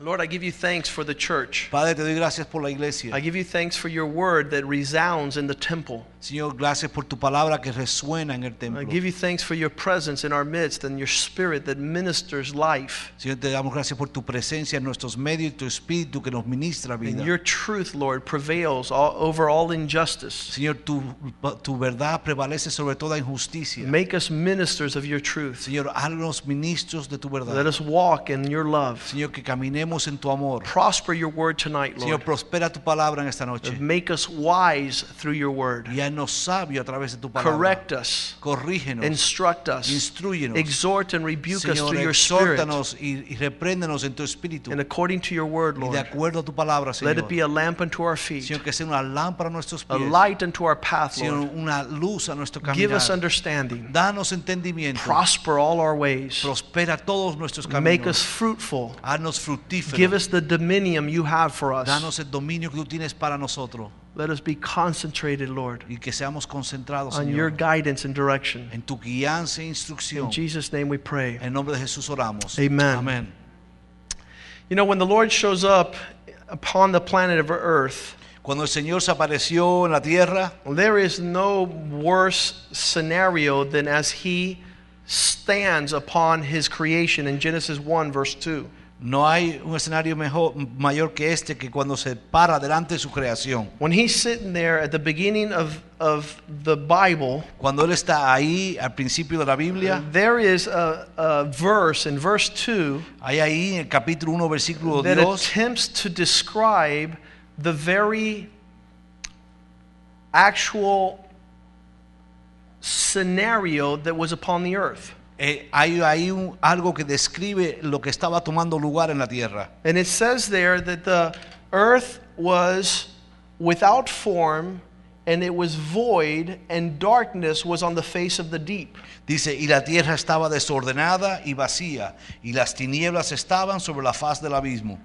Lord, I give you thanks for the church. Padre, te doy gracias por la iglesia. I give you thanks for your word that resounds in the temple. Señor, gracias por tu palabra que resuena en el I give you thanks for your presence in our midst and your spirit that ministers life. Señor, te damos gracias por tu presencia en nuestros medios y tu espíritu que nos ministra And your truth, Lord, prevails all, over all injustice. Señor, tu, tu verdad prevalece sobre toda injusticia. Make us ministers of your truth. Señor, haznos ministros de tu Let us walk in your love. Señor, que caminemos en tu amor. Prosper your word tonight, Señor, Lord. prospera tu palabra en esta noche. Make us wise through your word. Y haznos sabio a través de tu palabra. Correct us. Corrígenos. Instruct us. Instruyenos. Exhort and rebuke us through your spirit. y, y repréndenos en tu espíritu. And according to your word, Y de Lord. acuerdo a tu palabra, Let it be a lamp unto our feet, Señor, que sea una lámpara a nuestros a light unto our path, Señor, Lord. una luz a nuestro Give us understanding. Danos entendimiento. Prosper all our ways. Prospera todos nuestros Make us fruitful. Haznos fructíferos. Give us the dominion you have for us. Danos el dominio que tú tienes para nosotros. Let us be concentrated, Lord, Y que seamos concentrados, on your guidance and direction. en tu guianza e In. Jesus' name we pray. En nombre de Jesús oramos. Amen. Amén. You know, when the Lord shows up upon the planet of Earth, Cuando el Señor se apareció en la tierra, there is no worse scenario than as He stands upon His creation in Genesis 1, verse 2. No hay un escenario mejor, mayor que este que cuando se para delante de su creación. When He's sitting there at the beginning of, of the Bible, Cuando Él está ahí al principio de la Biblia, there is a, a verse in verse 2 hay ahí en el capítulo 1, versículo that 2, attempts to describe the very actual scenario that was upon the earth. Eh, hay ahí algo que describe lo que estaba tomando lugar en la tierra. And it says there that the earth was without form and it was void and darkness was on the face of the deep. Dice, y la tierra estaba desordenada y vacía, y las tinieblas estaban sobre la faz del abismo.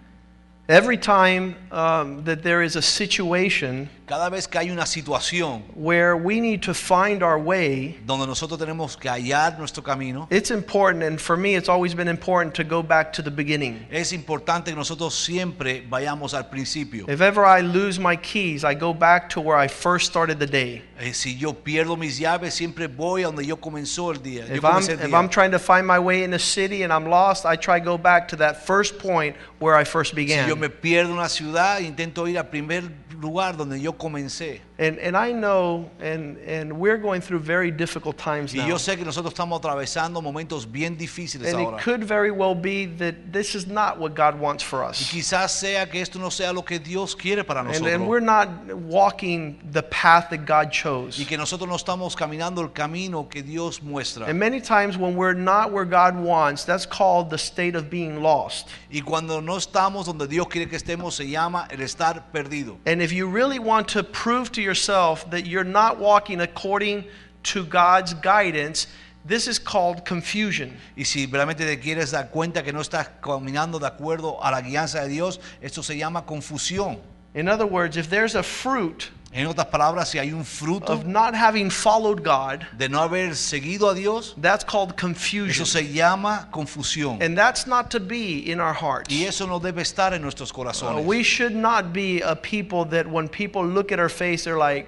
Every time um, that there is a situation Cada vez que hay una situación where we need to find our way, donde nosotros tenemos que hallar nuestro camino, it's important, and for me, it's always been important to go back to the beginning. es importante que nosotros siempre vayamos al principio. If ever I lose my keys, I go back to where I first started the day. Eh, si yo pierdo mis llaves, siempre voy a donde yo comenzó el día. Yo If I'm, comencé el if día. I'm trying to find my way in a city and I'm lost, I try to go back to that first point where I first Si began. yo me pierdo una ciudad, intento ir al primer lugar donde yo comencé. And, and I know, and, and we're going through very difficult times Y now. yo sé que nosotros estamos atravesando momentos bien difíciles And ahora. it could very well be that this is not what God wants for Y us. quizás sea que esto no sea lo que Dios quiere para And, nosotros. and we're not walking the path that God chose. y que nosotros no estamos caminando el camino que Dios muestra. And many times when we're not where God wants, that's called the state of being lost. Y cuando no estamos donde Dios quiere que estemos, se llama el estar perdido. And if you really want to prove to yourself that you're not walking according to God's guidance, this is called confusion. Y si realmente te quieres dar cuenta que no estás caminando de acuerdo a la guianza de Dios, esto se llama confusión. In other words, if there's a fruit En otras palabras, si hay un fruto of not having followed God, de no haber seguido a Dios, that's called eso confusion. se llama confusión. And that's not to be in our hearts. Y eso no debe estar en nuestros Uh, we should not be a people that when people look at our face, they're like,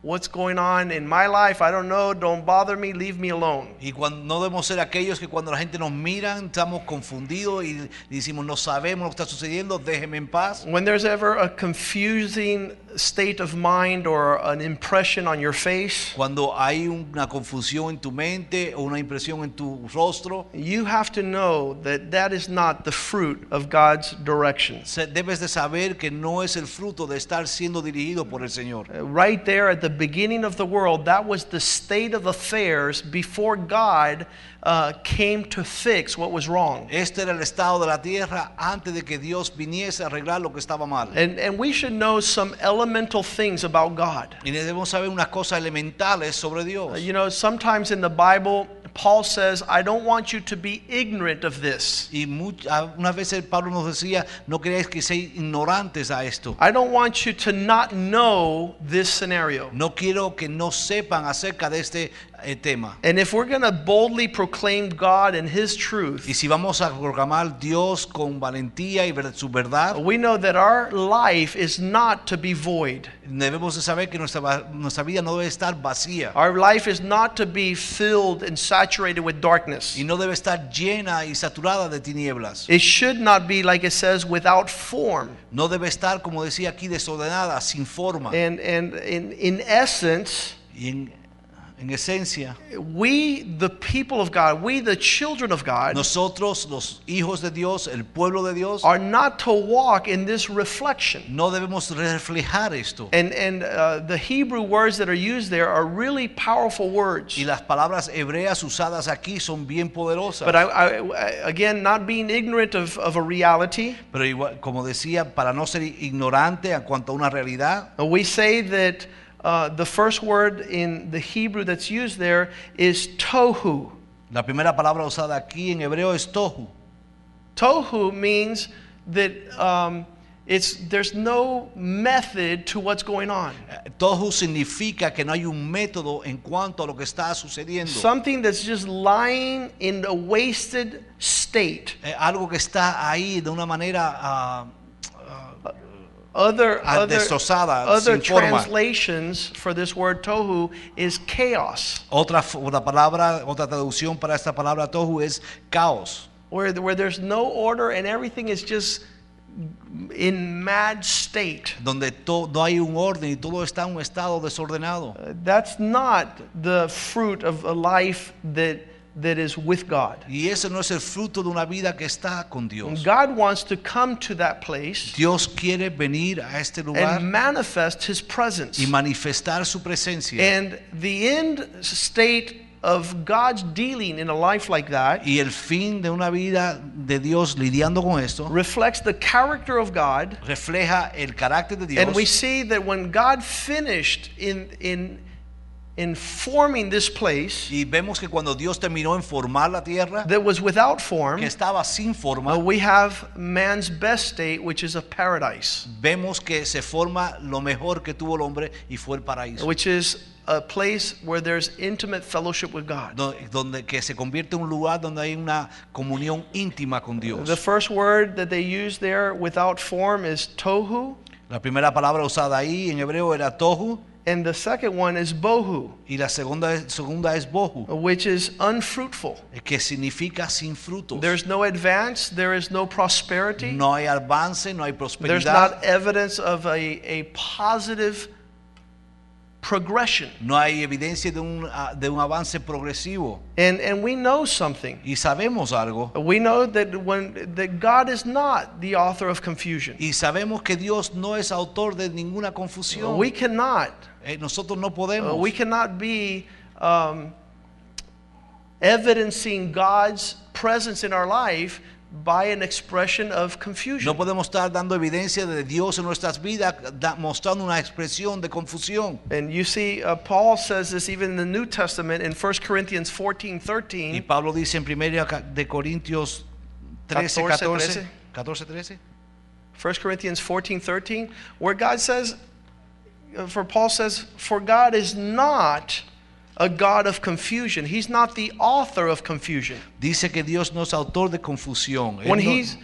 What's going on in my life? I don't know. Don't bother me. Leave me alone. Y cuando no debemos ser aquellos que cuando la gente nos mira estamos confundidos y decimos no sabemos lo que está sucediendo, déjeme en paz. When there's ever a confusing state of mind or an impression on your face, Cuando hay una confusión en tu mente o una impresión en tu rostro, you have to know that that is not the fruit of God's direction. debes de saber que no es el fruto de estar siendo dirigido por el Señor. Uh, Right there at the beginning of the world, that was the state of affairs before God uh, came to fix what was wrong. Este era el estado de la tierra antes de que Dios viniese a arreglar lo que estaba mal. And, and we should know some elemental things about God. Y debemos saber unas cosas elementales sobre Uh, You know, sometimes in the Bible, Paul says, I don't want you to be ignorant of this. Y much- a- unas veces Pablo nos decía, no queréis que seáis ignorantes a esto. I don't want you to not know this scenario. No quiero que no sepan acerca de este tema. And if we're going to boldly proclaim God and His truth, Y si vamos a proclamar Dios con valentía y ver- su verdad, we know that our life is not to be void. debemos de saber que nuestra, nuestra vida no debe estar vacía Our life is not to be filled and saturated with darkness. y no debe estar llena y saturada de tinieblas. It should not be, like it says, without form. No debe estar, como decía aquí, desordenada, sin forma. And, and in, in essence, Y en, en esencia, we, the people of God, we, the children of God, nosotros, los hijos de Dios, el pueblo de Dios, are not to walk in this reflection. no debemos reflejar esto. And, and uh, the Hebrew words that are used there are really powerful words. Y las palabras hebreas usadas aquí son bien poderosas. But I, I, again, not being ignorant of, of a reality, Pero igual, como decía, para no ser ignorante en cuanto a una realidad, we say that uh, the first word in the Hebrew that's used there is tohu. la primera palabra usada aquí en hebreo es tohu. Tohu means that um, it's, there's no method to what's going on. Eh, Tohu significa que no hay un método en cuanto a lo que está sucediendo. Something that's just lying in a wasted state. Eh, algo que está ahí de una manera ah, Other, other, other translations for this word tohu is chaos, otra, otra palabra, otra traducción para esta palabra tohu es caos, where, where there's no order and everything is just in mad state. donde to- no hay un orden y todo está en un estado desordenado. Uh, That's not the fruit of a life that, that is with God. Y ese no es el fruto de una vida que está con Dios. God wants to come to that place Dios quiere venir a este lugar and manifest His presence. y manifestar su presencia. And the end state of God's dealing in a life like that Y el fin de una vida de Dios lidiando con esto reflects the character of God. refleja el carácter de Dios. And we see that when God finished in, in, in forming this place Y vemos que cuando Dios terminó en formar la tierra, that was without form, que estaba sin uh, forma, we have man's best state, which is a paradise, vemos que se forma lo mejor que tuvo el hombre y fue el paraíso. which is a place where there's intimate fellowship with God. Do- Donde que se convierte en un lugar donde hay una comunión íntima con Dios. The first word that they use there without form is tohu, La primera palabra usada ahí en hebreo era tohu and the second one is bohu, y la segunda, segunda es bohu, which is unfruitful. Eh, que significa sin frutos. There's no advance, there is no prosperity, No hay avance, no hay there's not evidence of a, a positive progression. no hay evidencia de un, de un avance progresivo. And, and we know something. Y sabemos algo. We know that when that God is not the author of confusion. Y sabemos que Dios no es autor de ninguna confusión. We cannot. Eh, nosotros no uh, we cannot be um, evidencing God's presence in our life by an expression of confusion. No podemos estar dando evidencia de Dios en nuestras vidas, da- mostrando una expresión de confusión. And you see, uh, Paul says this even in the New Testament in 1 Corinthians 14:13. Y Pablo dice en 1 de Corintios 13, 14, 14, 14, 13, 1 Corinthians 14 13, where God says, uh, for Paul says, For God is not a God of confusion. He's not the author of confusion. dice que Dios no es autor de confusión. When he's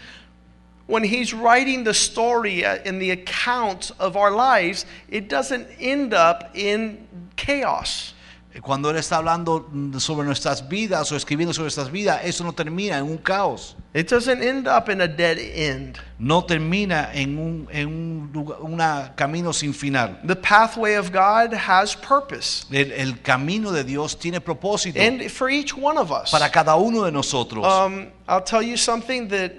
when he's writing the story uh, in the account of our lives, it doesn't end up in chaos. Cuando Él está hablando sobre nuestras vidas o escribiendo sobre nuestras vidas, eso no termina en un caos. It doesn't end up in a dead end. No termina en un, en un lugar- una camino sin final. The pathway of God has purpose. El, el camino de Dios tiene propósito And for each one of us. para cada uno de nosotros. Um, I'll tell you something that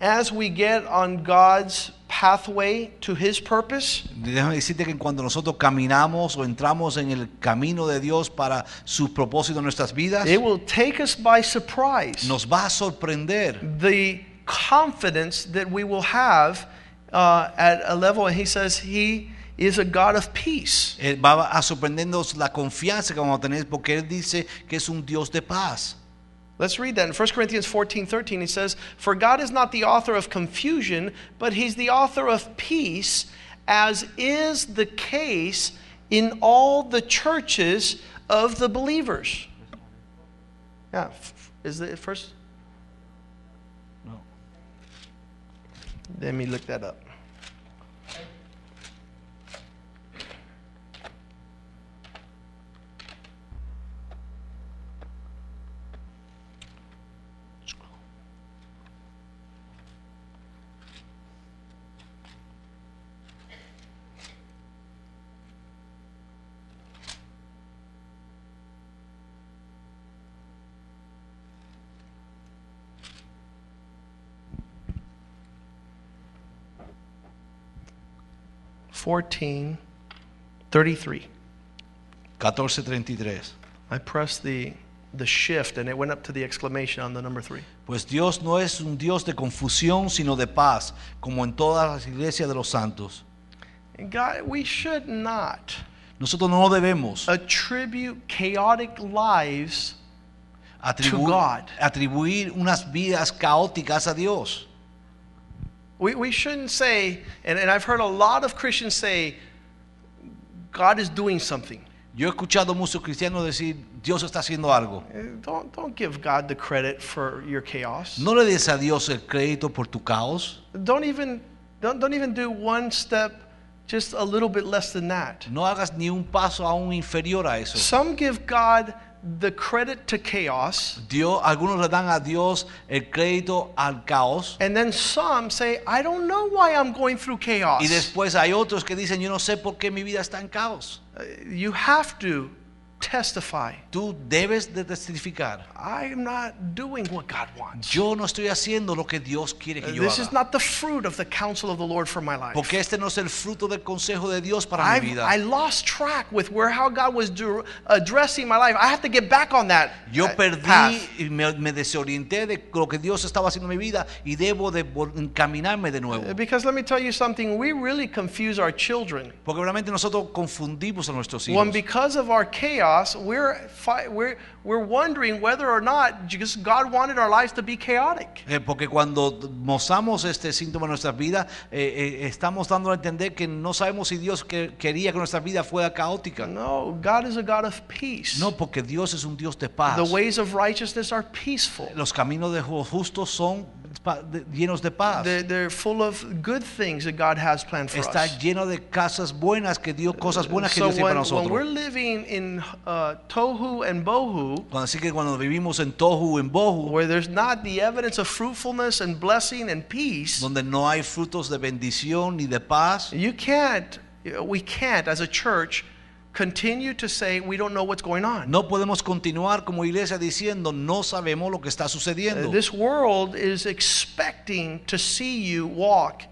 as we get on God's pathway to his purpose, Déjame decirte que cuando nosotros caminamos o entramos en el camino de Dios para sus propósitos en nuestras vidas, it will take us by surprise. nos va a sorprender the confidence that we will have uh, at a level, and he says he is a God of peace. Eh, va a sorprendernos la confianza que vamos a tener porque Él dice que es un Dios de paz. Let's read that in 1 Corinthians 14 13. He says, For God is not the author of confusion, but he's the author of peace, as is the case in all the churches of the believers. Yeah, is the first? No. Let me look that up. Fourteen thirty-three. 14:33. I pressed the the shift and it went up to the exclamation on the number three. Pues Dios no es un Dios de confusión, sino de paz, como en todas las iglesias de los santos. And God, we should not Nosotros no debemos attribute chaotic lives atribu- God. atribuir unas vidas caóticas a Dios. We, we shouldn't say, and, and I've heard a lot of Christians say, God is doing something. Yo he escuchado muchos cristianos decir, Dios está haciendo algo. Eh, Don't, don't give God the credit for your chaos. No le des a Dios el crédito por tu caos. Don't even don't, don't even do one step just a little bit less than that. No hagas ni un paso aún inferior a eso. Some give God the credit to chaos, Dios, algunos le dan a Dios el crédito al caos. and then some say, I don't know why I'm going through chaos. Y después hay otros que dicen, yo no sé por qué mi vida está en caos. Uh, You have to testify. Tú debes de testificar. I'm not doing what God wants. Yo no estoy haciendo lo que Dios quiere que yo This is not the fruit of the counsel of the Lord for my life. Porque este no es el fruto del consejo de Dios para I've, vida. I lost track with where how God was do, addressing my life. I have to get back on that Yo uh, perdí path. y me, me desorienté de lo que Dios estaba haciendo en mi vida y debo de encaminarme de nuevo. Uh, Because let me tell you something, we really confuse our children. Porque realmente nosotros confundimos a nuestros When hijos. because of our chaos, we're, fi- we're, we're wondering whether or not just God wanted our lives to be chaotic. Eh, Porque cuando mostramos este síntoma en nuestras vidas, eh, eh, estamos dando a entender que no sabemos si Dios que- quería que nuestra vida fuera caótica. No, God is a God of peace. No, porque Dios es un Dios de paz. The ways of righteousness are peaceful. Los caminos de justos son llenos de paz. They're, they're full of good things that God has planned for Está us. lleno de casas buenas que Dios, cosas buenas que So Dios tiene para when, when we're living in uh, tohu and bohu, Cuando- Así que cuando vivimos en Tohu, en Bohu, where there's not the evidence of fruitfulness and blessing and peace, donde no hay frutos de bendición ni de paz, you can't, we can't as a church continue to say we don't know what's going on. no podemos continuar como iglesia diciendo no sabemos lo que está Uh, sucediendo. This world is expecting to see you walk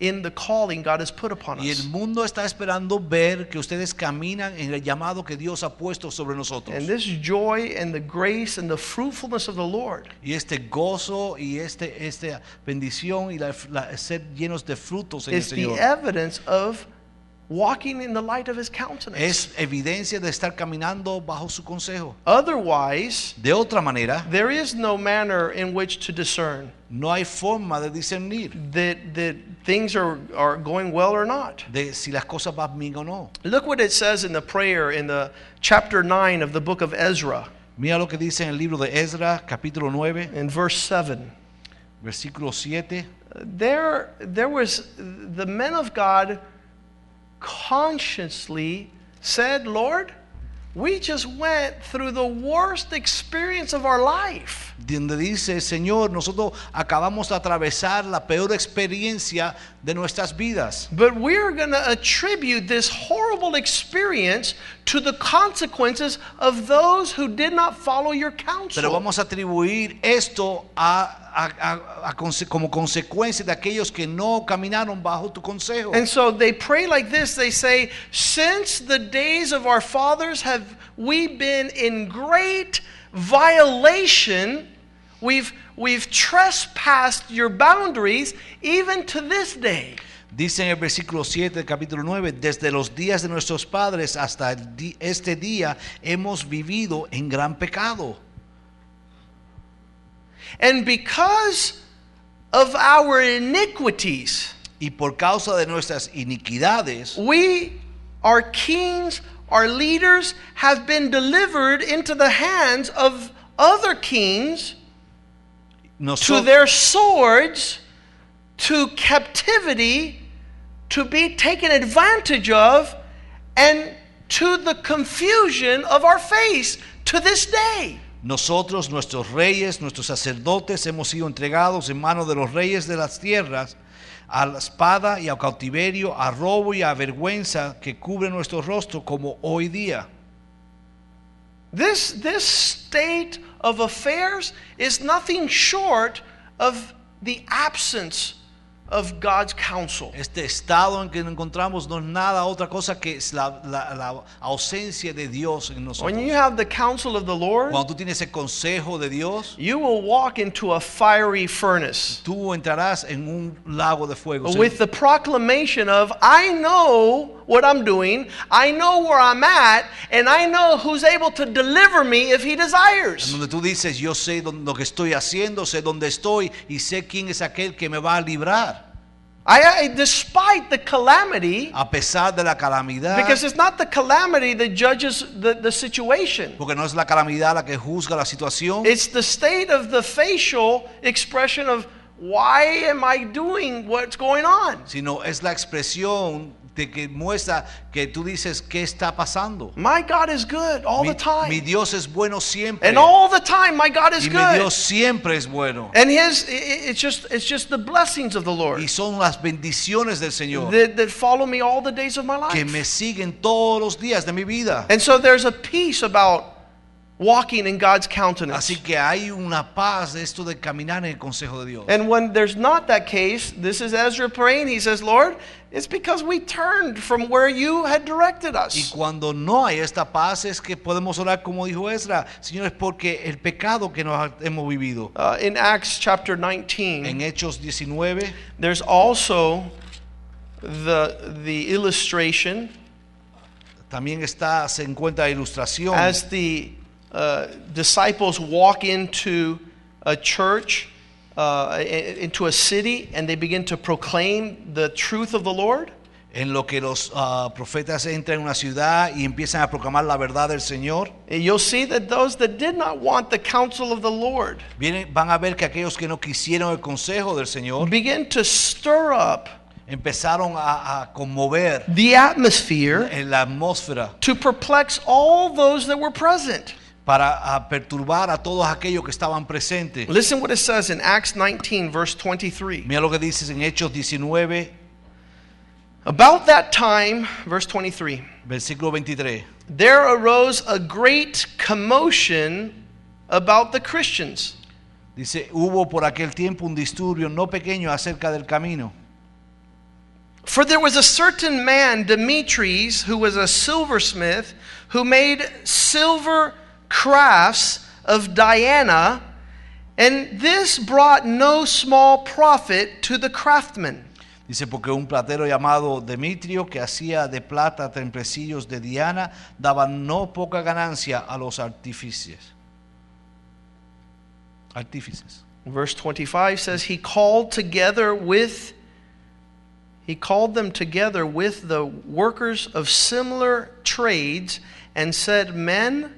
in the calling God has put upon Y us. el mundo está esperando ver que ustedes caminan en el llamado que Dios ha puesto sobre nosotros. And this joy and the grace and the fruitfulness of the Lord Y este gozo y este, esta bendición y la, la- ser llenos de frutos en el is the evidence of walking in the light of His countenance. es evidencia de estar caminando bajo su consejo. Otherwise, De otra manera, there is no manner in which to discern no hay forma de discernir that, that things are, are going well or not. de si las cosas van bien o no. Look what it says in the prayer in the chapter 9 of the book of Ezra Mira lo que dice en el libro de Ezra, capítulo 9, in verse 7. versículo 7. There, there was the men of God consciously said, Lord, we just went through the worst experience of our life. donde dice, Señor, nosotros acabamos de atravesar la peor experiencia de nuestras vidas. But we're going to attribute this horrible experience to the consequences of those who did not follow your counsel. Pero vamos a atribuir esto a, a- a- conse- como consecuencia de aquellos que no caminaron bajo tu consejo. And so they pray like this they say, Since the days of our fathers have we been in great violation, we've, we've trespassed your boundaries even to this day. Dice en el versículo 7 del capítulo 9, desde los días de nuestros padres hasta este día hemos vivido en gran pecado. And because of our iniquities, Y por causa de nuestras iniquidades, we our kings, our leaders have been delivered into the hands of other kings to their swords, to captivity, to be taken advantage of, and to the confusion of our face to this day. Nosotros, nuestros reyes, nuestros sacerdotes, hemos sido entregados en manos de los reyes de las tierras a la espada y a cautiverio, a robo y a vergüenza que cubre nuestro rostro como hoy día. This, this state of affairs is nothing short of the absence of God's counsel. Este estado en que nos encontramos no es nada otra cosa que es la, la- la ausencia de Dios en nosotros. When you have the counsel of the Lord, Cuando tú tienes el consejo de Dios, you will walk into a fiery furnace tú entrarás en un lago de fuego. with the proclamation of, I know what I'm doing, I know where I'm at, and I know who's able to deliver me if He desires. donde tú dices, yo sé lo que estoy haciendo, sé dónde estoy y sé quién es aquel que me va a librar. I, I, despite the calamity, A pesar de la calamidad, because it's not the calamity that judges the, the situation. porque no es la calamidad la que juzga la situación, It's the state of the facial expression of why am I doing what's going on? sino es la expresión de que muestra que tú dices qué está pasando. My God is good all Mi, the time. mi Dios es bueno siempre. and all the time my God is y mi good. Dios siempre es bueno. and his it's just it's just the blessings of the Lord Y son las bendiciones del Señor that, that follow me all the days of my que me siguen todos los días de mi vida. And so there's a peace about walking in God's countenance. Así que hay una paz de esto de caminar en el consejo de Dios. And when there's not that case, this is Ezra praying. He says, Lord, it's because we turned from where you had directed us. Y cuando no hay esta paz es que podemos orar como dijo Ezra, Señor, es porque el pecado que nos hemos vivido. Uh, in Acts chapter 19, En Hechos 19 there's also the, the illustration también está se encuentra la ilustración as the uh, disciples walk into a church, uh, into a city, and they begin to proclaim the truth of the Lord. en lo que los ah, profetas entran en una ciudad y empiezan a proclamar la verdad del Señor. You'll see that those that did not want the counsel of the Lord Vienen, van a ver que aquellos que no quisieron el consejo del Señor begin to stir up empezaron a, a conmover the atmosphere en la atmósfera to perplex all those that were present. Para a perturbar a todos aquellos que estaban presentes. Listen what it says in Acts 19, verse 23. Mira lo que dices en Hechos 19, About that time, verse 23, versículo 23. there arose a great commotion about the Christians. Dice, hubo por aquel tiempo un disturbio no pequeño acerca del camino. For there was a certain man, Demetrius, who was a silversmith, who made silver crafts of Diana, and this brought no small profit to the craftsmen. Dice, porque un platero llamado Demetrio, que hacía de plata templecillos de Diana, daba no poca ganancia a los artífices. Artífices. Verse 25 says, He called together with he called them together with the workers of similar trades and said, Men,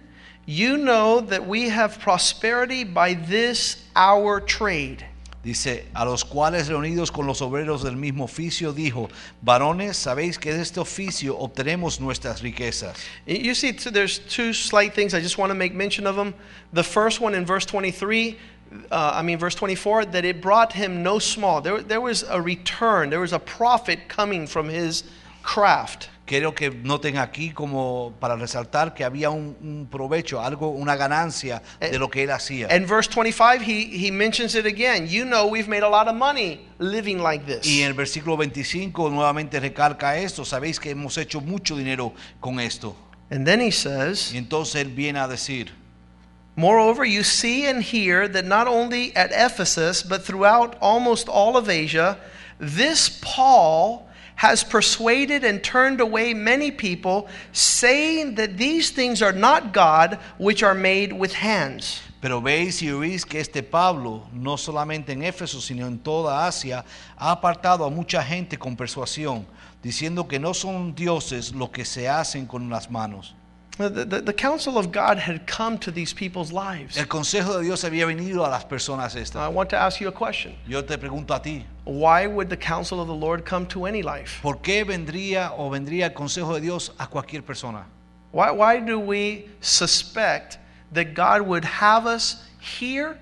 you know that we have prosperity by this our trade. Dice, a los cuales reunidos con los obreros del mismo oficio, dijo, varones, sabéis que de este oficio obtenemos nuestras riquezas. You see, so there's two slight things. I just want to make mention of them. The first one in verse 23, uh, I mean, verse 24, that it brought him no small. There, there was a return, there was a profit coming from his craft. Quiero que noten aquí como para resaltar que había un, un provecho, algo, una ganancia de lo que él hacía. And verse 25, he, he mentions it again. You know, we've made a lot of money living like this. Y en el versículo 25 nuevamente recalca esto, sabéis que hemos hecho mucho dinero con esto. And then he says, Y entonces él viene a decir, Moreover, you see and hear that not only at Ephesus, but throughout almost all of Asia, this Paul has persuaded and turned away many people, saying that these things are not God, which are made with hands. Pero veis y oís que este Pablo, no solamente en Éfeso, sino en toda Asia, ha apartado a mucha gente con persuasión, diciendo que no son dioses lo que se hacen con las manos. The, the, the counsel of God had come to these people's lives. El consejo de Dios había venido a las personas estas. I want to ask you a question. Yo te pregunto a ti, Why would the counsel of the Lord come to any life? ¿por qué vendría o vendría el consejo de Dios a cualquier persona? Why, why do we suspect that God would have us hear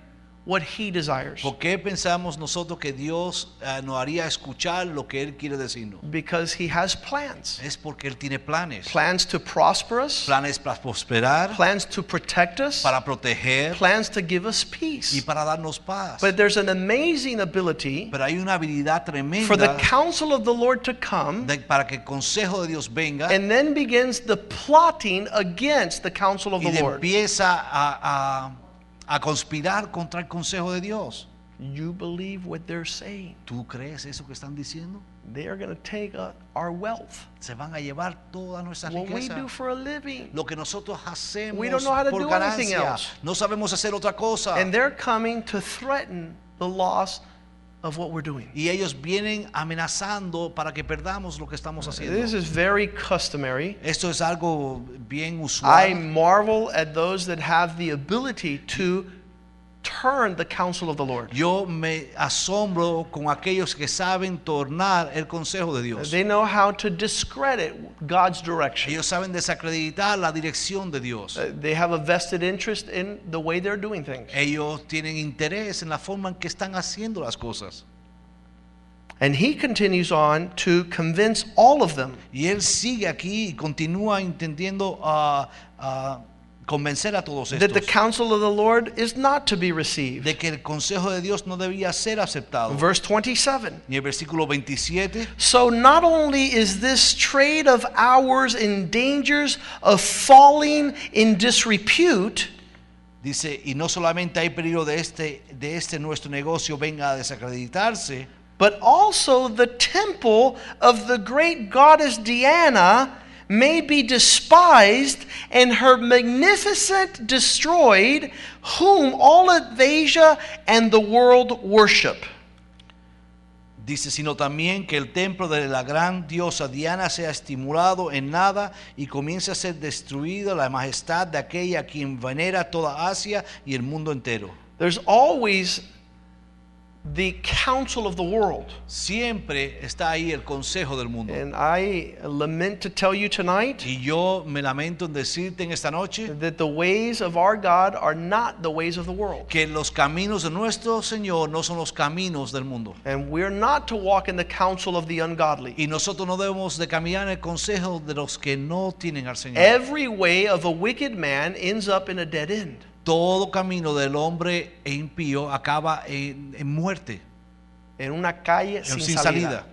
what He desires? ¿Por qué pensamos nosotros que Dios eh, nos haría escuchar lo que Él quiere decirnos? Because He has plans Es porque Él tiene planes. plans to prosper us, Planes para prosperar, plans to protect us, para proteger plans to give us peace. y para darnos paz. But there's an amazing ability Pero hay una habilidad for the tremenda counsel of the Lord to come de- para que el consejo de Dios venga and then begins the plotting against the counsel of y the Lord. empieza a, a- a conspirar contra el consejo de Dios. You believe what they're saying. ¿Tú crees eso que están diciendo? They are going to take our wealth, Se van a llevar toda nuestra what we do for a living. Lo que nosotros hacemos We don't know how to por do anything ganancia. else. No sabemos hacer otra cosa. And they're coming to threaten the loss of what we're doing. y ellos vienen amenazando para que perdamos lo que estamos haciendo. This is very customary. Esto es algo bien usual. I marvel at those that have the ability to turn the counsel of the Lord. Yo me asombro con aquellos que saben tornar el consejo de Dios. They know how to discredit God's direction. Ellos saben desacreditar la dirección de Dios. Uh, They have a vested interest in the way they're doing things. Ellos tienen interés en la forma en que están haciendo las cosas. And he continues on to convince all of them Y él sigue aquí y continúa intentando ah, ah, convencer a todos that the counsel of the Lord is not to be received. de que el consejo de Dios no debía ser aceptado. Verse 27. Y el versículo 27 So not only is this trade of ours in dangers of falling in disrepute, dice, y no solamente hay peligro de este, de este nuestro negocio venga a desacreditarse, but also the temple of the great goddess Diana may be despised and her magnificent destroyed, whom all of Asia and the world worship. Dice, sino también que el templo de la gran diosa Diana sea estimulado en nada y comience a ser destruida la majestad de aquella a quien venera toda Asia y el mundo entero. There's always the counsel of the world. Siempre está ahí el consejo del mundo. And I lament to tell you tonight Y yo me lamento en decirte en esta noche that the ways of our God are not the ways of the world. que los caminos de nuestro Señor no son los caminos del mundo. And we're not to walk in the counsel of the ungodly. Y nosotros no debemos de caminar en el consejo de los que no tienen al Señor. Every way of a wicked man ends up in a dead end. Todo camino del hombre impío acaba en, en muerte, En una calle sin, sin salida. salida.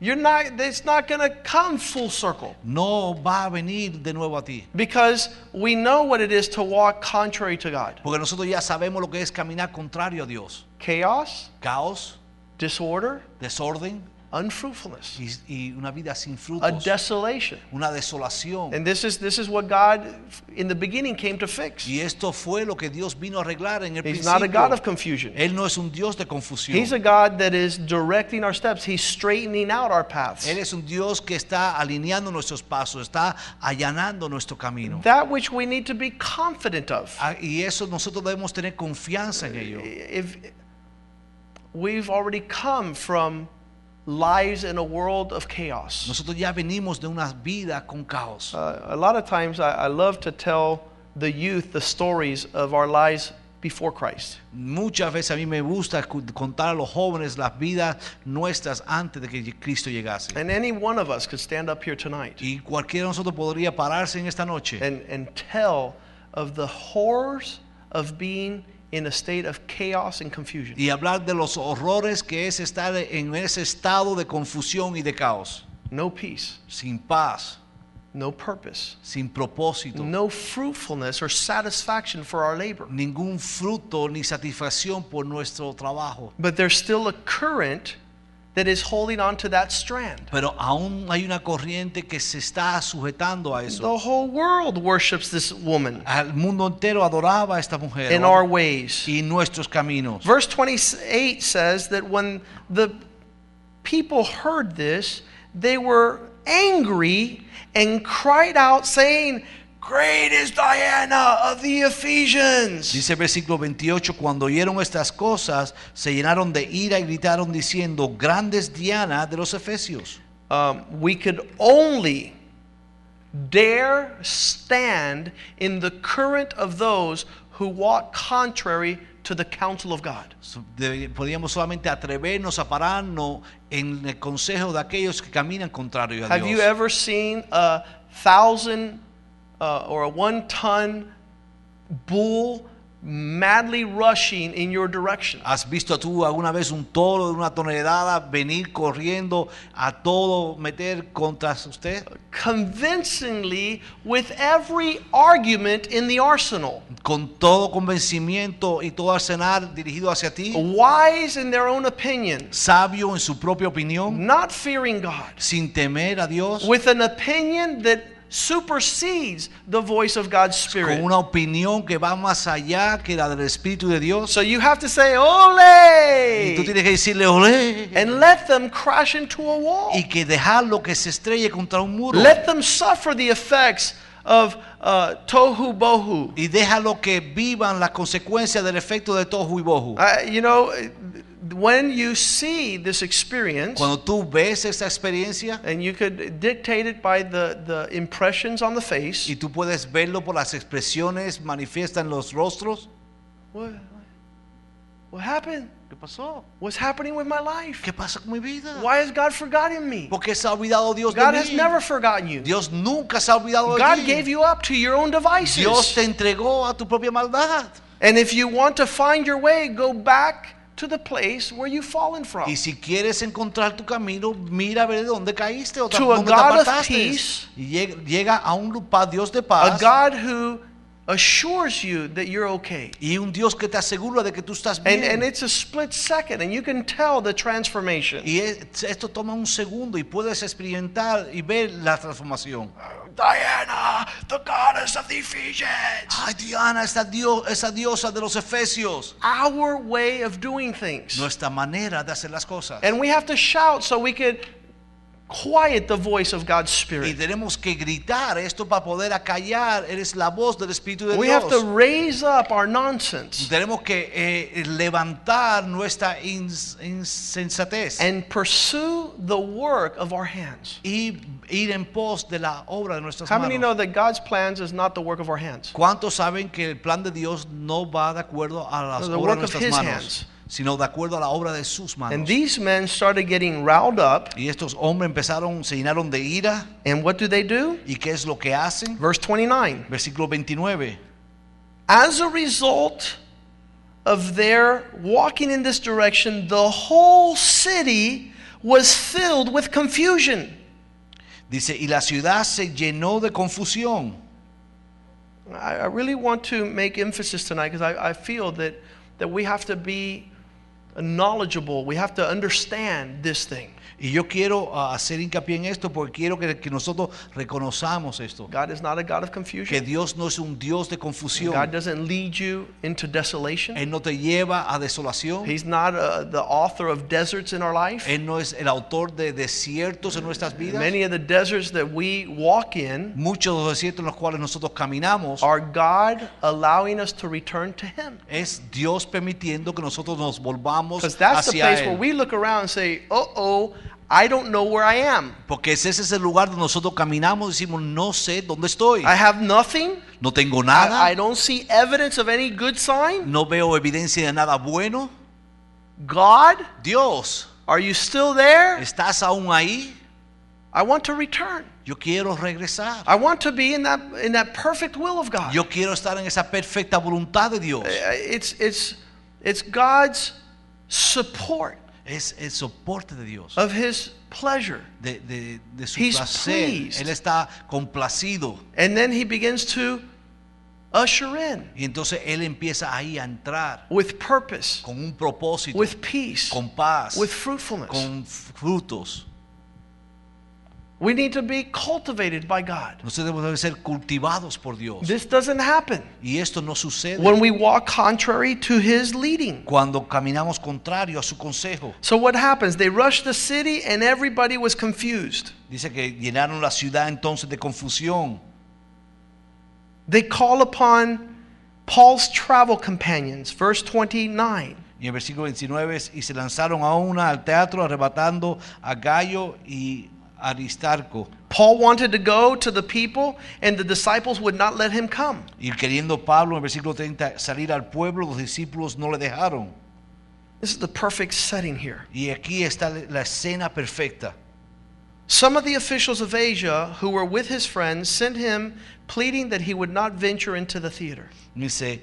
You're not, it's not going to come full circle No va a venir de nuevo a ti. because we know what it is to walk contrary to God. Porque nosotros ya sabemos lo que es caminar contrario a Dios. Chaos, Caos, disorder, desorden unfruitfulness, y, y una vida sin a desolation. Una desolación. And this is this is what God in the beginning came to fix. Y esto fue lo que Dios vino a arreglar en el He's not a. God of confusion. Él no es un Dios de confusión. He's a God that is directing our steps. He's straightening out our paths. Él es un Dios que está alineando nuestros pasos, está allanando nuestro camino. That which we need to be confident of. Ah, Y eso nosotros debemos tener confianza en ello. If we've already come from lives in a world of chaos. Nosotros ya venimos de una vida con caos. Uh, a lot of times I, I love to tell the youth the stories of our lives before Christ. Muchas veces a mí me gusta contar a los jóvenes las vidas nuestras antes de que Cristo llegase. And any one of us could stand up here tonight Y cualquiera de nosotros podría pararse en esta noche and, and tell of the horrors of being in a state of chaos and confusion. y hablar de los horrores que es estar en ese estado de confusión y de caos, No peace, sin paz, no purpose, sin propósito, no fruitfulness or satisfaction for our labor. ningún fruto ni satisfacción por nuestro trabajo. But there's still a current that is holding on to that strand. Pero aún hay una corriente que se está sujetando a eso. The whole world worships this woman Al mundo entero adoraba a esta mujer in our ways. y nuestros caminos. Verse 28 says that when the people heard this, they were angry and cried out, saying, Great is Diana of the Ephesians. Dice el versículo 28, cuando oyeron estas cosas, se llenaron de ira y gritaron diciendo, grandes Diana de los Efesios. Um, we could only dare stand in the current of those who walk contrary to the counsel of God. Podíamos solamente atrevernos a pararnos en el consejo de aquellos que caminan contrario a Dios. Have you ever seen a thousand uh, or a one ton bull madly rushing in your direction? ¿Has visto tú alguna vez un toro de una tonelada venir corriendo a todo meter contra usted? Convincingly, with every argument in the arsenal. Con todo convencimiento y todo arsenal dirigido hacia ti, Wise in their own opinion, sabio en su propia opinión, not fearing God, sin temer a Dios, with an opinion that supersedes the voice of God's con Spirit. una opinión que va más allá que la del Espíritu de Dios. So you have to say, Y tú Ole! tienes que decirle, olé, And let them crash into a wall. y que dejarlo que se estrelle contra un muro. Let them suffer the effects of uh, tohu bohu. Y déjalo que vivan las consecuencias del efecto de tohu y bohu. Uh, you know, when you see this experience, Cuando tú ves experiencia and you could dictate it by the, the impressions on the face. y tú puedes verlo por las expresiones manifiestas en los rostros, What, what happened? ¿qué pasó? What's happening with my life? ¿Qué pasa con mi vida? Why has God forgotten me? Porque se ha olvidado Dios God de has never forgotten you. Dios nunca se ha olvidado de God gave you up to your own Dios devices. te entregó a tu propia maldad. And if you want to find your way, go back to the place where you've fallen from. Y si quieres encontrar tu camino, mira a ver de dónde caíste o To a dónde te God of apartaste. peace. y llega, a un Dios de A paz God who assures you that you're okay. y un Dios que te asegura de que tú estás bien. And, and it's a split second, and you can tell the transformation. y es- esto toma un segundo y puedes experimentar y ver la transformación. Diana, the goddess of the Ephesians. Ay, Diana, esa, dio- esa diosa de los Efesios. Our way of doing things. Nuestra manera de hacer las cosas. And we have to shout so we could quiet the voice of God's Y Spirit. tenemos que gritar esto para poder acallar. Eres la voz del Espíritu de We Dios. have to raise up our nonsense Tenemos que eh, levantar nuestra ins- insensatez and pursue the work of our hands. y ir en pos de la obra de nuestras How many know manos. that God's plans is not the work of our hands? ¿Cuántos saben que el plan de Dios no va de acuerdo a las The obras work de of nuestras His manos, hands. Sino de acuerdo a la obra de sus And these men started getting riled up. Y estos hombres empezaron, se llenaron de ira. And what do they do? ¿Y qué es lo que hacen? Verse 29. Versículo 29. As a result of their walking in this direction, the whole city was filled with confusion. Dice, y la ciudad se llenó de confusión. I, I really want to make emphasis tonight because I, I feel that, that we have to be knowledgeable, we have to understand this thing. Y yo quiero ah, hacer hincapié en esto porque quiero que, que nosotros reconozcamos esto. God is not a God of Que confusion. Dios no es un Dios de confusión. God doesn't lead you into desolation. Él no te lleva a desolación. He's not uh, the author of deserts in our life. Él no es el autor de desiertos en nuestras vidas. Many of the deserts that we walk in Muchos de los desiertos en los cuales nosotros caminamos are God allowing us to return to Him. es Dios permitiendo que nosotros nos volvamos hacia él. Because that's the place where we look around and say, uh oh, I don't know where I am. Porque ese es el lugar donde nosotros caminamos y decimos, no sé dónde estoy. I have nothing. No tengo I, nada. I don't see evidence of any good sign. No veo evidencia de nada bueno. God, Dios, are you still there? ¿estás aún ahí? I want to return. Yo quiero regresar. I want to be in that in that perfect will of God. Yo quiero estar en esa perfecta voluntad de Dios. Uh, It's it's it's God's support Es el soporte de Dios. of His pleasure, De, de- de su He's placer. pleased. Él está complacido. and then He begins to usher in Y entonces Él empieza ahí a entrar with purpose, con un propósito, with peace, con paz, with fruitfulness. con frutos. We need to be cultivated by God. Nosotros debemos ser cultivados por Dios. This doesn't happen Y esto no sucede when we walk contrary to His leading. cuando caminamos contrario a su consejo. So, what happens? They rushed the city and everybody was confused. Dice que llenaron la ciudad entonces de confusión. They call upon Paul's travel companions, verse 29. Y en versículo 29 es, y se lanzaron a una al teatro arrebatando a Gayo y Aristarco. Paul wanted to go to the people, and the disciples would not let him come. Y queriendo Pablo en versículo 30 salir al pueblo, los discípulos no le dejaron. This is the perfect setting here. Y aquí está la escena perfecta. Some of the officials of Asia who were with his friends sent him pleading that he would not venture into the theater. Dice,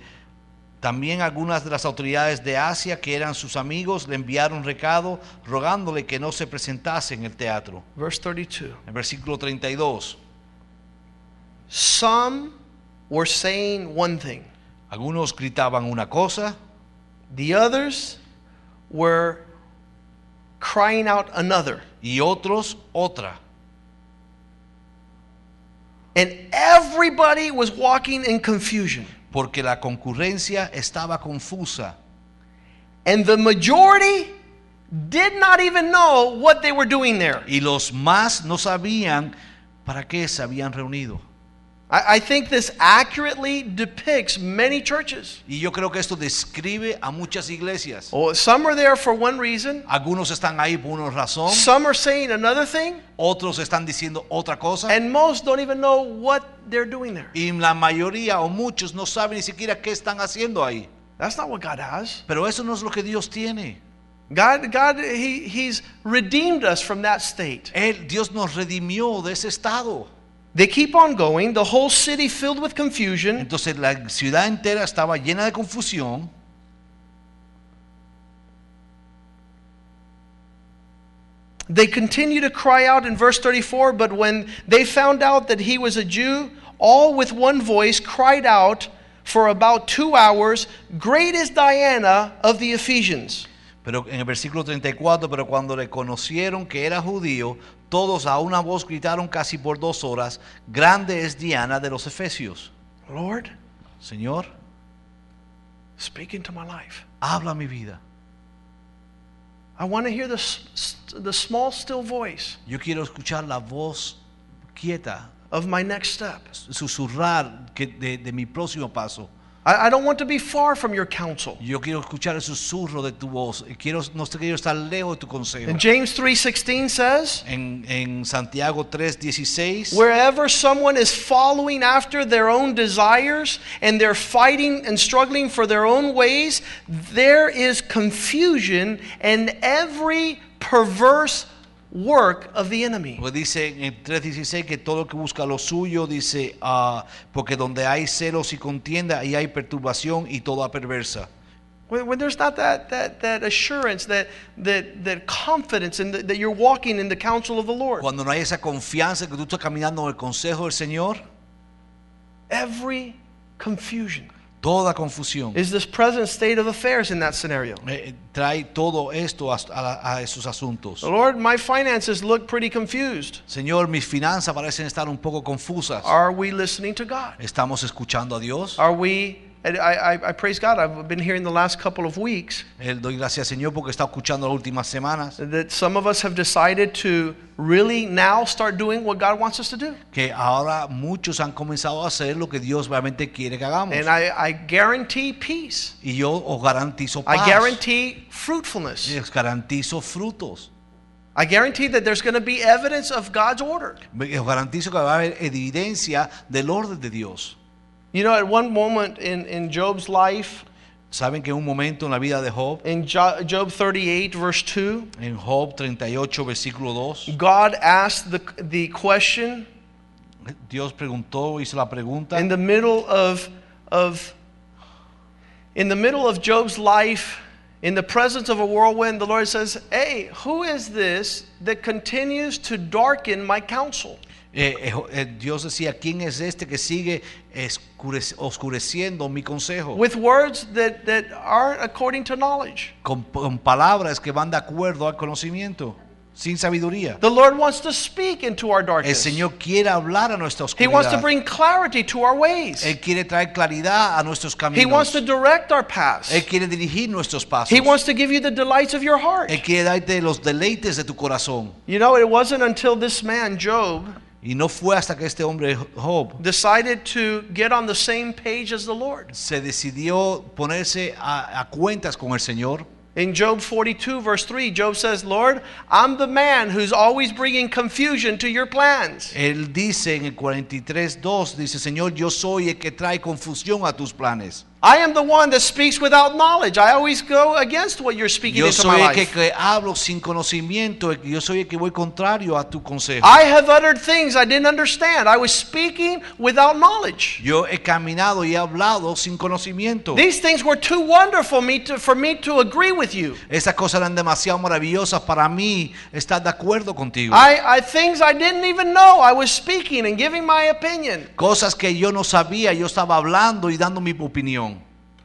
también algunas de las autoridades de Asia que eran sus amigos le enviaron recado rogándole que no se presentase en el teatro. Verse 32. En versículo 32, Some were saying one thing, algunos gritaban una cosa, the others were crying out another. y otros otra. And everybody was walking in confusion. Porque la concurrencia estaba confusa. And the majority did not even know what they were doing there. Y los más no sabían para qué se habían reunido. I, I think this accurately depicts many churches. Y yo creo que esto describe a muchas iglesias. Oh, some are there for one reason, Algunos están ahí por una razón, some are saying another thing, otros están diciendo otra cosa. and most don't even know what they're doing there. Y la mayoría o muchos no saben ni siquiera qué están haciendo ahí. That's not what God has. Pero eso no es lo que Dios tiene. God, God, he, He's redeemed us from that state. Él, Dios nos redimió de ese estado. They keep on going, the whole city filled with confusion. Entonces la ciudad entera estaba llena de confusión. They continue to cry out in verse 34, but when they found out that he was a Jew, all with one voice cried out for about two hours, Great is Diana of the Ephesians. Pero en el versículo 34, pero cuando le conocieron que era judío, todos a una voz gritaron casi por dos horas, grande es Diana de los Efesios. Lord, Señor, speak into my life. habla mi vida. I want to hear the, small, still voice Yo quiero escuchar la voz quieta, of my next step. susurrar que de, de mi próximo paso. I, I don't want to be far from your counsel. Yo quiero escuchar el susurro de tu voz. Quiero, no quiero estar lejos de tu consejo. And James 3:16 says, En, en Santiago 3:16, Wherever someone is following after their own desires and they're fighting and struggling for their own ways, there is confusion and every perverse work of the enemy. pues dice en el 3:16 que todo el que busca lo suyo, dice, ah, porque donde hay celos y contienda, ahí hay perturbación y toda perversa. When, when there's not that, that, that assurance, that, that, that confidence in the, that you're walking in the counsel of the Lord, Cuando no hay esa confianza que tú estás caminando en el consejo del Señor, every confusion toda confusión. is this present state of affairs in that scenario. eh, trae todo esto a, a- a esos asuntos. Lord, my finances look pretty confused. Señor, mis finanzas parecen estar un poco confusas. Are we listening to God? ¿Estamos escuchando a Dios? Are we? And I, I, I praise God. I've been hearing the last couple of weeks Eh, doy gracias Señor porque está escuchando las últimas semanas that some of us have decided to really now start doing what God wants us to do. que ahora muchos han comenzado a hacer lo que Dios realmente quiere que hagamos. And I, I guarantee peace. Y yo os garantizo I guarantee fruitfulness. Les garantizo frutos. I guarantee that there's going to be evidence of God's order. Os garantizo que va a haber evidencia del orden de Dios. You know, at one moment in, in Job's life, Saben que en un momento en la vida de Job, in Jo- Job 38, verse 2, en Job 38, versículo 2, God asked the, the question Dios preguntó, hizo la pregunta. in the middle of, of in the middle of Job's life, in the presence of a whirlwind, the Lord says, Hey, who is this that continues to darken my counsel? Eh, eh, eh, Dios decía, ¿quién es este que sigue oscureciendo mi consejo? with words that, that aren't according to knowledge. Con, con palabras que van de acuerdo al conocimiento, sin sabiduría. The Lord wants to speak into our darkness. El. Señor quiere hablar a nuestra He wants to bring clarity to our ways. Él quiere traer claridad a nuestros caminos. He wants to direct our paths. Él quiere dirigir nuestros pasos. He wants to give you the delights of your heart. Él quiere darte los deleites de tu corazón. You know, it wasn't until this man, Job, Y no fue hasta que este hombre Job decided to get on the same page as the Lord. se decidió ponerse a, a cuentas con el Señor. In Job 42, verse 3, Job says, Lord, I'm the man who's always bringing confusion to your plans. Él dice en el 43.2, dice, Señor, yo soy el que trae confusión a tus planes. I am the one that speaks without knowledge. I always go against what you're speaking Yo into my soy el que, life. hablo sin conocimiento, yo soy el que voy contrario a tu consejo. I have uttered things I didn't understand. I was speaking without knowledge. Yo he caminado y he hablado sin conocimiento. These things were too wonderful me to, for me to agree with you. Esas cosas eran demasiado maravillosas para mí estar de acuerdo contigo. I, I things I didn't even know. I was speaking and giving my opinion. Cosas que yo no sabía, yo estaba hablando y dando mi opinión.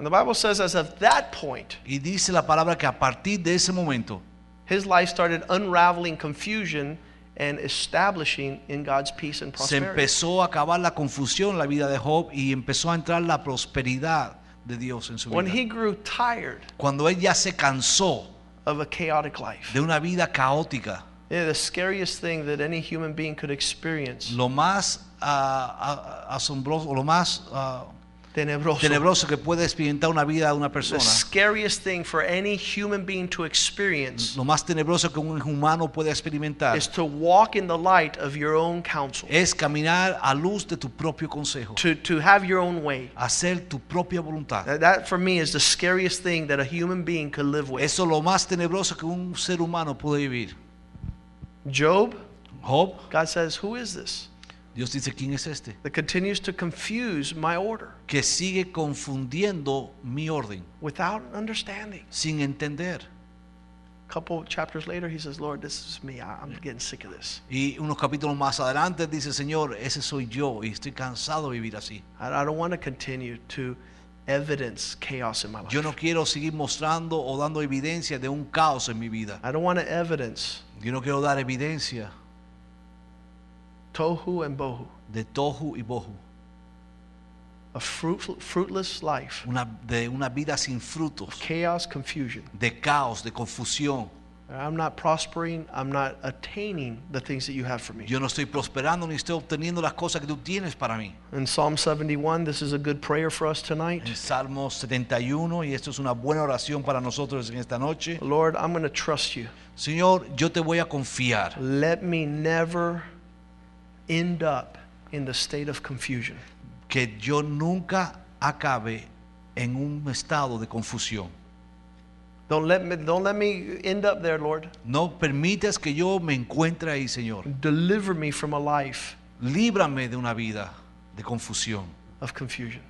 And the Bible says, as of that point, Y dice la palabra que a partir de ese momento, his life started unraveling confusion and establishing in God's peace and se prosperity. empezó a acabar la confusión en la vida de Job y empezó a entrar la prosperidad de Dios en su When vida. he grew tired Cuando él ya se cansó of a chaotic life, de una vida caótica, yeah, the scariest thing that any human being could experience, lo más ah, ah, asombroso, lo más ah, tenebroso. tenebroso que puede experimentar una vida de una The scariest thing for any human being to experience lo más tenebroso que un humano puede experimentar, is to walk in the light of your own counsel, es caminar a luz de tu propio consejo, to, to have your own way. hacer tu propia voluntad. That, that, for me is the scariest thing that a human being could live with. Eso es lo más tenebroso que un ser humano puede vivir. Job, Job, God says, Who is this Dios dice, ¿quién es este? that continues to confuse my order Que sigue confundiendo mi orden without understanding? sin entender. A couple chapters later, he says, Lord, this is me. I'm getting sick of this. Y unos capítulos más adelante dice, Señor, ese soy yo y estoy cansado de vivir así. I don't want to continue to evidence chaos in my life. Yo no quiero seguir mostrando o dando evidencia de un caos en mi vida. I don't want to evidence Yo no quiero dar evidencia tohu and bohu, de tohu y bohu, a fruit, fruitless life, una, de una vida sin frutos, chaos, confusion. de caos, de confusión. I'm not prospering. I'm not attaining the things that you have for me. Yo no estoy prosperando ni estoy obteniendo las cosas que tú tienes para mí. In Psalm 71, this is a good prayer for us tonight. En Salmo 71, y esto es una buena oración para nosotros en esta noche. Lord, I'm going to trust you. Señor, yo te voy a confiar. Let me never end up in the state of confusion. que yo nunca acabe en un estado de confusión. Don't let me, don't let me end up there, Lord. No permitas que yo me encuentre ahí, Señor. Deliver me from a life Líbrame de una vida de confusión, of confusion,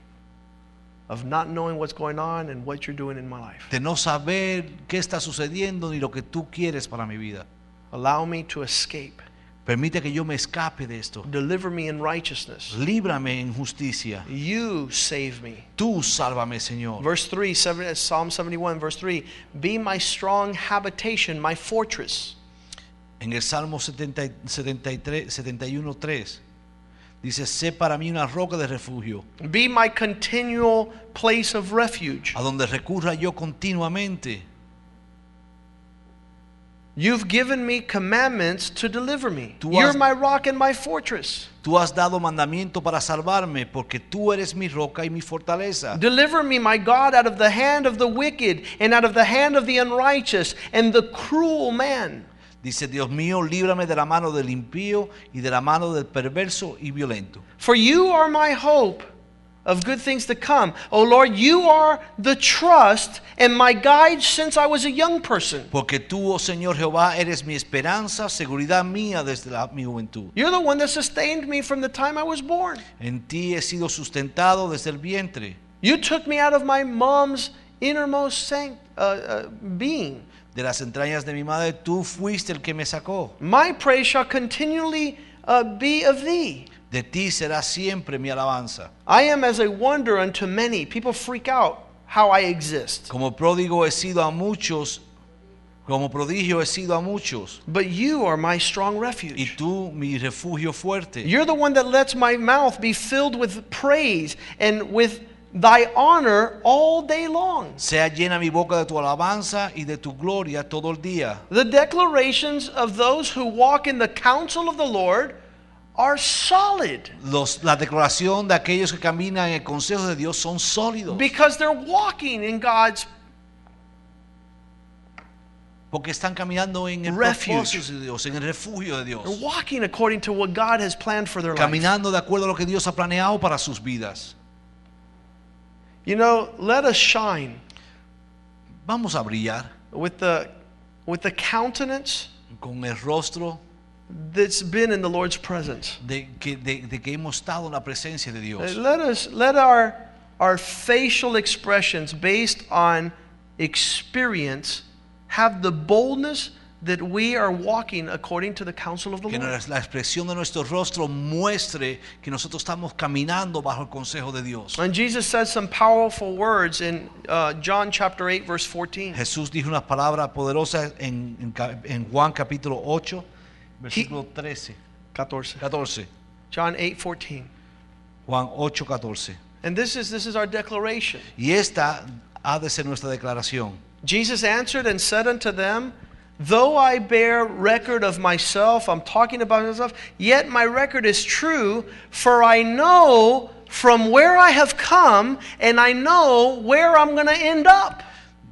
of not knowing what's going on and what you're doing in my life. de no saber qué está sucediendo ni lo que tú quieres para mi vida. Allow me to escape. Permite que yo me escape de esto. Deliver me in righteousness. Líbrame en justicia. You save me. Tú sálvame, Señor. Verse 3, seven, Psalm 71, verse 3 Be my strong habitation, my fortress. En el Salmo 70 73, 71, 3 dice, sé para mí una roca de refugio, Be my continual place of refuge. a donde recurra yo continuamente. You've given me commandments to deliver me. Tú You're has- my rock and my fortress. Tú has dado mandamiento para salvarme, porque tú eres mi roca y mi fortaleza. Deliver me, my God, out of the hand of the wicked and out of the hand of the unrighteous and the cruel man. Dice, Dios mío, líbrame de la mano del impío y de la mano del perverso y violento. For you are my hope of good things to come. O Lord, you are the trust and my guide since I was a young person. Porque tú, oh Señor Jehová, eres mi esperanza, seguridad mía desde la, mi juventud. You're the one that sustained me from the time I was born. En ti he sido sustentado desde el vientre. You took me out of my mom's innermost sanct, uh, uh, being. De las entrañas de mi madre, tú fuiste el que me sacó. My praise shall continually uh, be of thee. De ti será siempre mi alabanza. I am as a wonder unto many. People freak out how I exist. Como pródigo he sido a muchos, como prodigio he sido a muchos, But you are my strong y refuge. tú mi refugio fuerte. You're the one that lets my mouth be filled with praise and with thy honor all day long. Sea llena mi boca de tu alabanza y de tu gloria todo el día. The declarations of those who walk in the counsel of the Lord are solid Los- la declaración de aquellos que caminan en el consejo de Dios son sólidos. because they're walking in God's Porque están caminando en el propósito de Dios, en el refugio de they're Dios. walking according to what God has planned for their life. Caminando de acuerdo a lo que Dios ha planeado para sus vidas. You know, let us shine Vamos a brillar with the with the countenance con el rostro that's been in the Lord's presence. de que, de- de que hemos estado en la presencia de Dios. Let us let our our facial expressions based on experience have the boldness that we are walking according to the counsel of the Que Lord. la expresión de nuestro rostro muestre que nosotros estamos caminando bajo el consejo de Dios. And Jesus says some powerful words in uh, John chapter 8 verse 14. Jesús dijo unas palabras poderosas en, en en Juan capítulo 8, versículo 13, 14. 14. John 8 14. Juan 8, 14. And this is this is our declaration. Y esta ha de ser nuestra declaración. Jesus answered and said unto them, Though I bear record of myself, I'm talking about myself, yet my record is true, for I know from where I have come, and I know where I'm going to end up.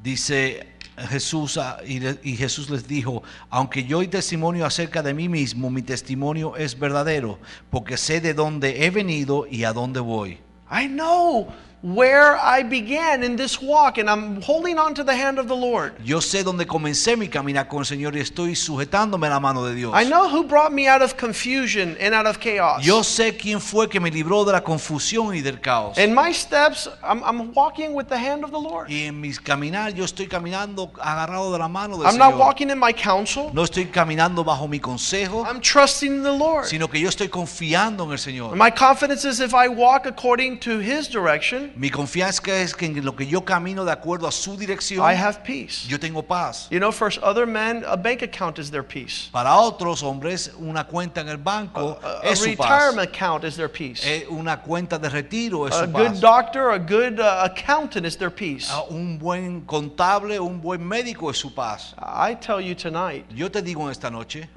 Dice Jesús ah, y, Jesús les dijo, aunque yo doy testimonio acerca de mí mismo, mi testimonio es verdadero, porque sé de dónde he venido y a dónde voy. I know where I began in this walk, and I'm holding on to the hand of the Lord. Yo sé dónde comencé mi caminar con el Señor y estoy sujetándome a la mano de Dios. I know who brought me out of confusion and out of chaos. Yo sé quién fue que me libró de la confusión y del caos. In my steps, I'm, I'm walking with the hand of the Lord. Y en mis caminar yo estoy caminando agarrado de la mano del I'm not walking in my counsel. No estoy caminando bajo mi consejo, I'm trusting in the Lord. sino que yo estoy confiando en el Señor. My confidence is if I walk according to His direction, Mi confianza es que en lo que yo camino de acuerdo a su dirección, I have peace. yo tengo paz. You know, for other men, a bank account is their peace. Para otros hombres, una cuenta en el banco A, a es su paz. retirement account is their peace. Eh, Una cuenta de retiro es A su good paz. doctor, a good uh, accountant is their peace. Ah, Un buen contable, un buen médico es su paz. I tell you tonight, Yo te digo esta noche,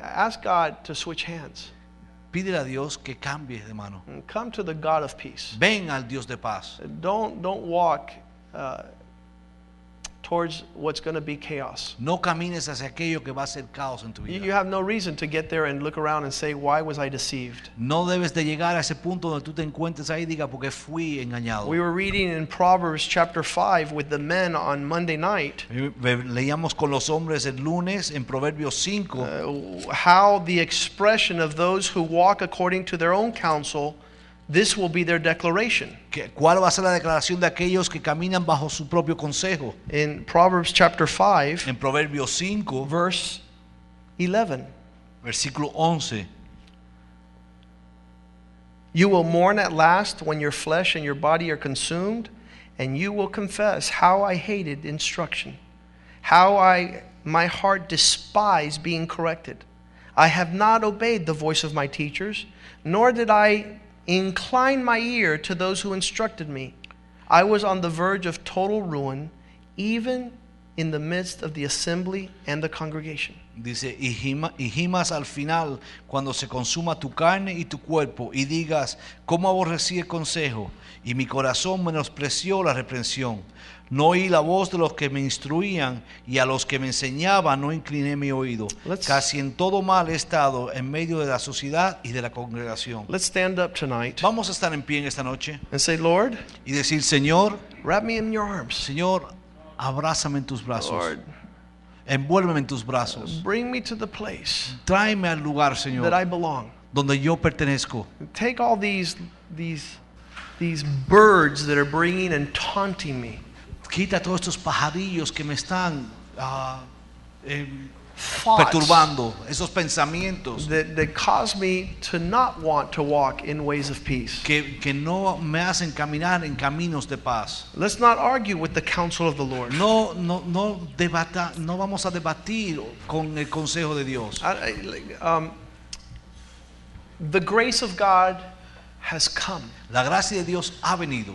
ask God to switch hands pídele a Dios que cambie de mano. and come to the God of peace. Ven al Dios de paz. Don't don't walk uh, towards what's going to be chaos. No camines hacia aquello que va a ser caos en tu vida. you have no reason to get there and look around and say, "Why was I deceived?" No debes de llegar a ese punto donde tú te encuentres ahí diga porque fui engañado. We were reading in Proverbs chapter 5 with the men on Monday night Leíamos con los hombres el lunes en Proverbios 5 uh, how the expression of those who walk according to their own counsel, this will be their declaration. cuál va a ser la declaración de aquellos que caminan bajo su propio consejo. In Proverbs chapter 5, En Proverbios 5, verse 11, versículo 11. you will mourn at last when your flesh and your body are consumed, and you will confess how I hated instruction, how I my heart despised being corrected. I have not obeyed the voice of my teachers, nor did I incline my ear to those who instructed me. I was on the verge of total ruin, even in the midst of the assembly and the congregation. Dice, y gima- gimas al final cuando se consuma tu carne y tu cuerpo y digas, ¿cómo aborrecí el consejo? Y mi corazón menospreció la reprensión. No oí la voz de los que me instruían y a los que me enseñaban no incliné mi oído. Let's- Casi en todo mal he estado en medio de la sociedad y de la congregación. Let's stand up tonight Vamos a estar en pie en esta noche and say, Lord, y decir, Señor, wrap me in your arms. Señor, abrázame en tus brazos. Lord, Envuélveme en tus brazos. bring me to the place Tráeme al lugar, Señor, that I belong. donde yo pertenezco. Take all these these these birds that are bringing and taunting me. Quita todos estos pajarillos que me están ah, em, perturbando, esos pensamientos that, that cause me to not want to walk in ways of peace. que, que no me hacen caminar en caminos de paz. Let's not argue with the counsel of the Lord. No, no, no, debata, no vamos a debatir con el consejo de Dios. I- I- like, um, the grace of God has come. La gracia de Dios ha venido.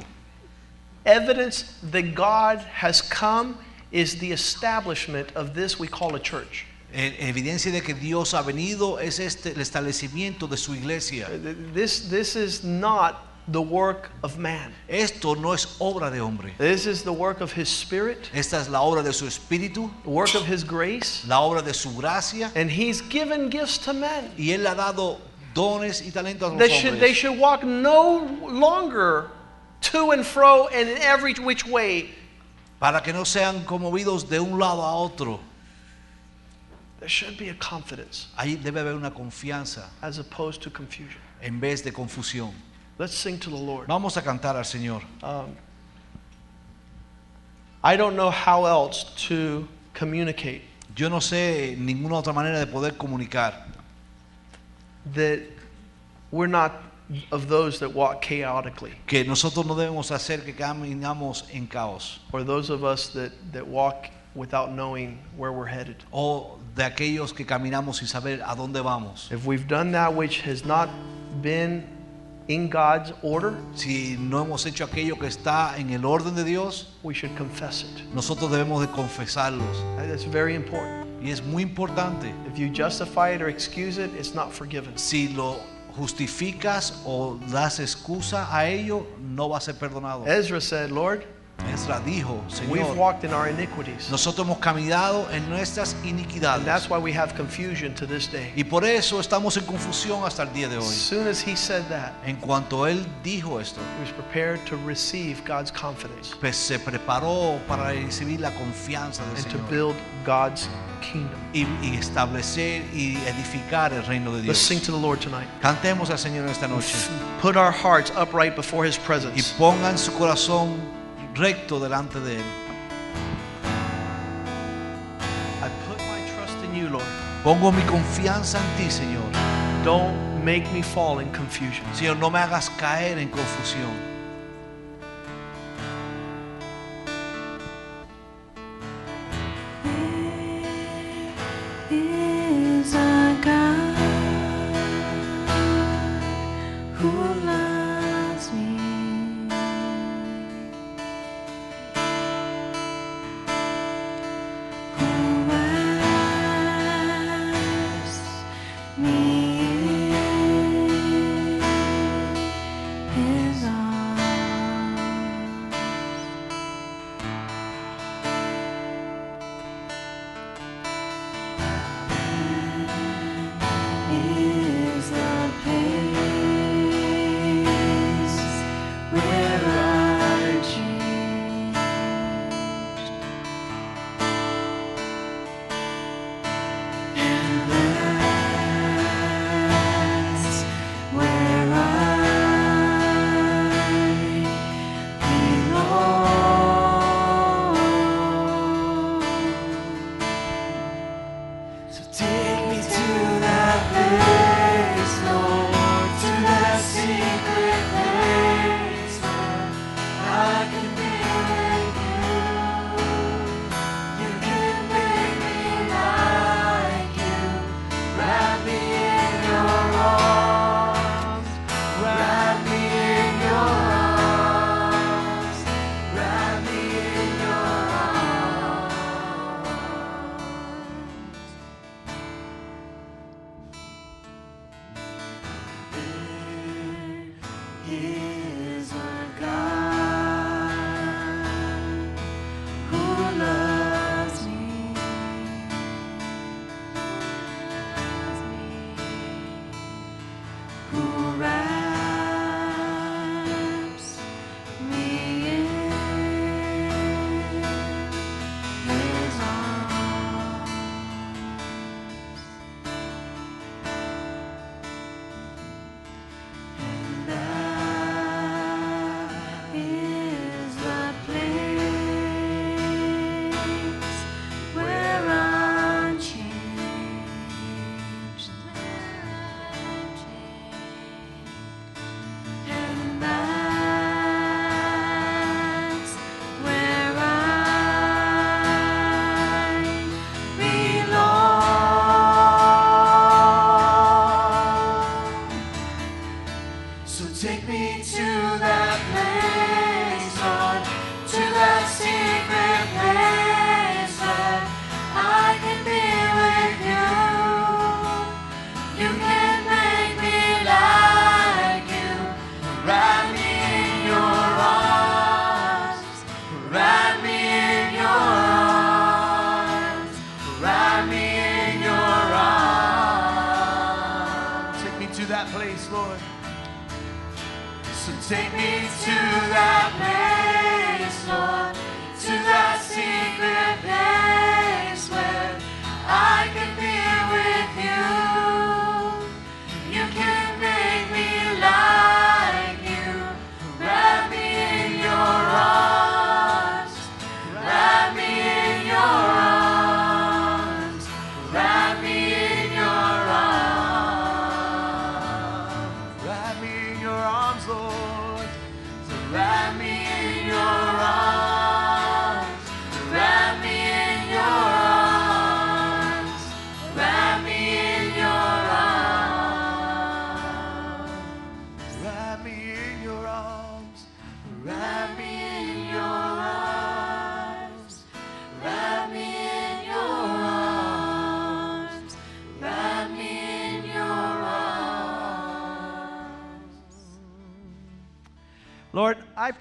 Evidence that God has come is the establishment of this we call a church. Evidencia de que Dios ha venido es este el establecimiento de su iglesia. Uh, this, this is not the work of man. Esto no es obra de hombre. This is the work of His Spirit, Esta es la obra de su espíritu, the work of His grace, la obra de su gracia and He's given gifts to men. y él ha dado dones y talentos a los They los should, they should walk no longer to and fro and in every which way. para que no sean conmovidos de un lado a otro. There should be a confidence Ahí debe haber una confianza as opposed to confusion. en vez de confusión. Let's sing to the Lord. Vamos a cantar al Señor. Um, I don't know how else to communicate Yo no sé ninguna otra manera de poder comunicar that we're not of those that walk chaotically que nosotros no debemos hacer que caminamos en caos or those of us that, that walk without knowing where we're headed. o de aquellos que caminamos sin saber a dónde vamos. If we've done that which has not been in God's order, Si no hemos hecho aquello que está en el orden de Dios, we should confess it. nosotros debemos de confesarlos. That's very important. Y es muy importante. If you justify it or excuse it, it's not forgiven. Si lo justificas o das excusa a ello, no va a ser perdonado. Ezra said, Lord, Ezra dijo, we've Señor, walked in our iniquities. nosotros hemos caminado en nuestras And iniquidades. that's why we have confusion to this day. Y por eso estamos en confusión hasta el día de As hoy. soon as he said that, En cuanto él dijo esto, he was prepared to receive God's confidence pues se preparó para recibir la confianza del and to build God's kingdom. y, y establecer y edificar el reino de Let's Dios. sing to the Lord tonight. Cantemos al Señor esta noche Put our hearts upright before his y presence. pongan su corazón recto delante de él. I put my trust in you, Lord. Pongo mi confianza en ti, Señor. Don't make me fall in confusion. Señor, no me hagas caer en confusión.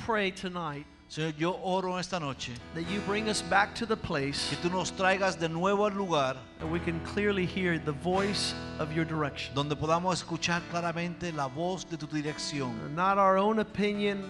Pray tonight Señor, yo oro esta noche that you bring us back to the place que tú nos traigas de nuevo al lugar that we can clearly hear the voice of your direction. donde podamos escuchar claramente la voz de tu dirección, Not our own opinion,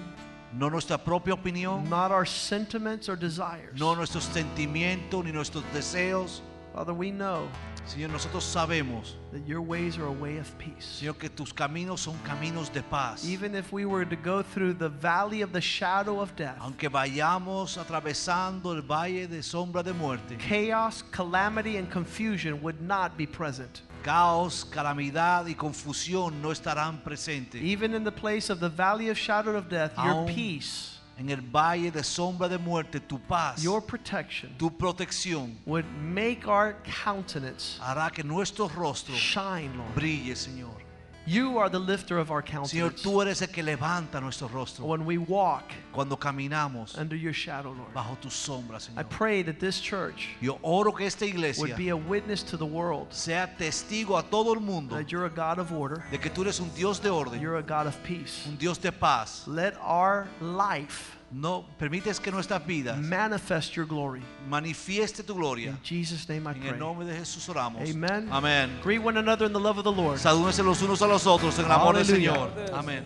no nuestra propia opinión, not our sentiments or desires. no nuestros sentimientos ni nuestros deseos. Father, we know Señor, nosotros sabemos, that your ways are a way of peace. Señor, que tus caminos son caminos de paz. Even if we were to go through the valley of the shadow of death, Aunque vayamos atravesando el valle de sombra de muerte, chaos, calamity, and confusion would not be present. caos, calamidad y confusión no estarán presentes. Even in the place of the valley of shadow of death, your peace, En el valle de sombra de muerte, tu paz, your protection tu protección would make our countenance hará que nuestro rostro shine, Lord. brille, Señor. You are the lifter of our Señor, countenance. tú eres el que levanta nuestro rostro When we walk cuando caminamos under your shadow, Lord. bajo tu sombra, I Señor. pray that this church Yo oro que esta would iglesia be a witness to the world sea testigo a todo el mundo that you're a God of order, de que tú eres un Dios de orden, you're a God of peace. un Dios de paz. Let our life No permites que nuestras vidas manifest your glory. manifieste tu gloria. In Jesus' name I En el pray. nombre de Jesús oramos. Amen. Amén. Greet one another in the love of the Lord. Salúdense los unos a los otros en el amor del. Señor. Amén.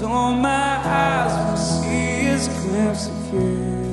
Don't my eyes will see his glimpse again.